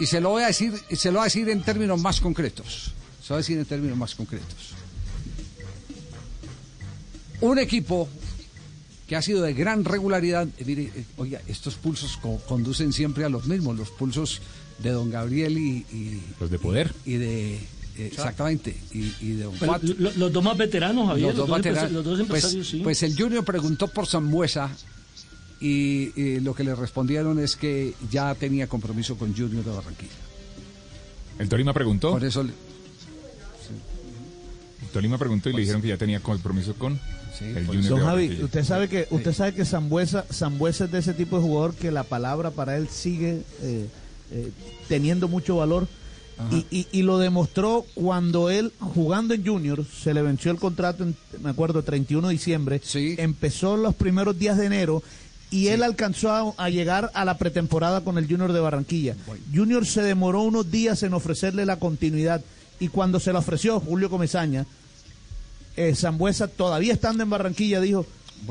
Y se lo voy a decir, y se lo voy a decir en términos más concretos. Se lo voy a decir en términos más concretos. Un equipo que ha sido de gran regularidad, eh, mire, eh, oiga, estos pulsos co- conducen siempre a los mismos, los pulsos de don Gabriel y, y- Los de poder. y de eh, exactamente y, y de don Pero Juan. lo- los dos más veteranos, Javier, Los dos veteranos. los dos pues, empresarios, sí. pues el Junior preguntó por Zambuesa y, y lo que le respondieron es que ya tenía compromiso con Junior de Barranquilla. El Tolima preguntó. Por eso le- El Tolima preguntó y le dijeron que ya tenía compromiso con el por Junior Don de Javi, Barranquilla. usted sabe que usted sabe que Zambuesa, Zambuesa es de ese tipo de jugador que la palabra para él sigue eh, eh, teniendo mucho valor. Y, y- y lo demostró cuando él jugando en Junior se le venció el contrato, en, me acuerdo, 31 de diciembre, empezó los primeros días de enero y él alcanzó a, a llegar a la pretemporada con el Junior de Barranquilla. Junior se demoró unos días en ofrecerle la continuidad y cuando se la ofreció Julio Comesaña, eh, Zambuesa todavía estando en Barranquilla dijo,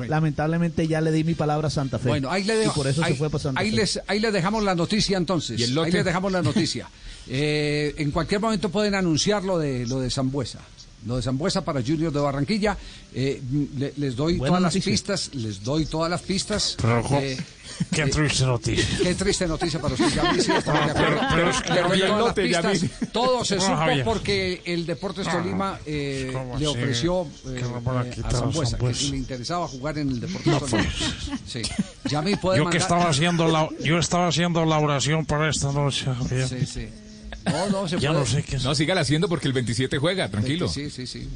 lamentablemente ya le di mi palabra a Santa Fe. Bueno, ahí le y dejo- por eso ahí, se fue para Santa ahí les, ahí les dejamos la noticia entonces. ¿Y el lote? Ahí les dejamos la noticia. Eh, en cualquier momento pueden anunciar lo de lo de Zambuesa. Lo de Zambuesa para Junior de Barranquilla. Eh, le- les doy Buena todas las noticia. pistas. Les doy todas las pistas. Pero, jo- Eh, qué eh, triste noticia. Qué triste noticia para usted. Ya sí, estamos de acuerdo. Pero- pero es que Le doy todas las lote, pistas. Todo se No, supo Javier. porque el Deportes No, Tolima eh, ¿cómo le ofreció eh, Que no a eh, quitar a Zambuesa que si le interesaba jugar en el Deportes No, Tolima. Sí. Ya me puede Yo que mandar- estaba haciendo la, yo estaba haciendo la oración para esta noche. Javier. Sí, sí. No, no, se Ya puede. no sé qué No, sígala haciendo porque el 27 juega, tranquilo. Sí, sí, sí.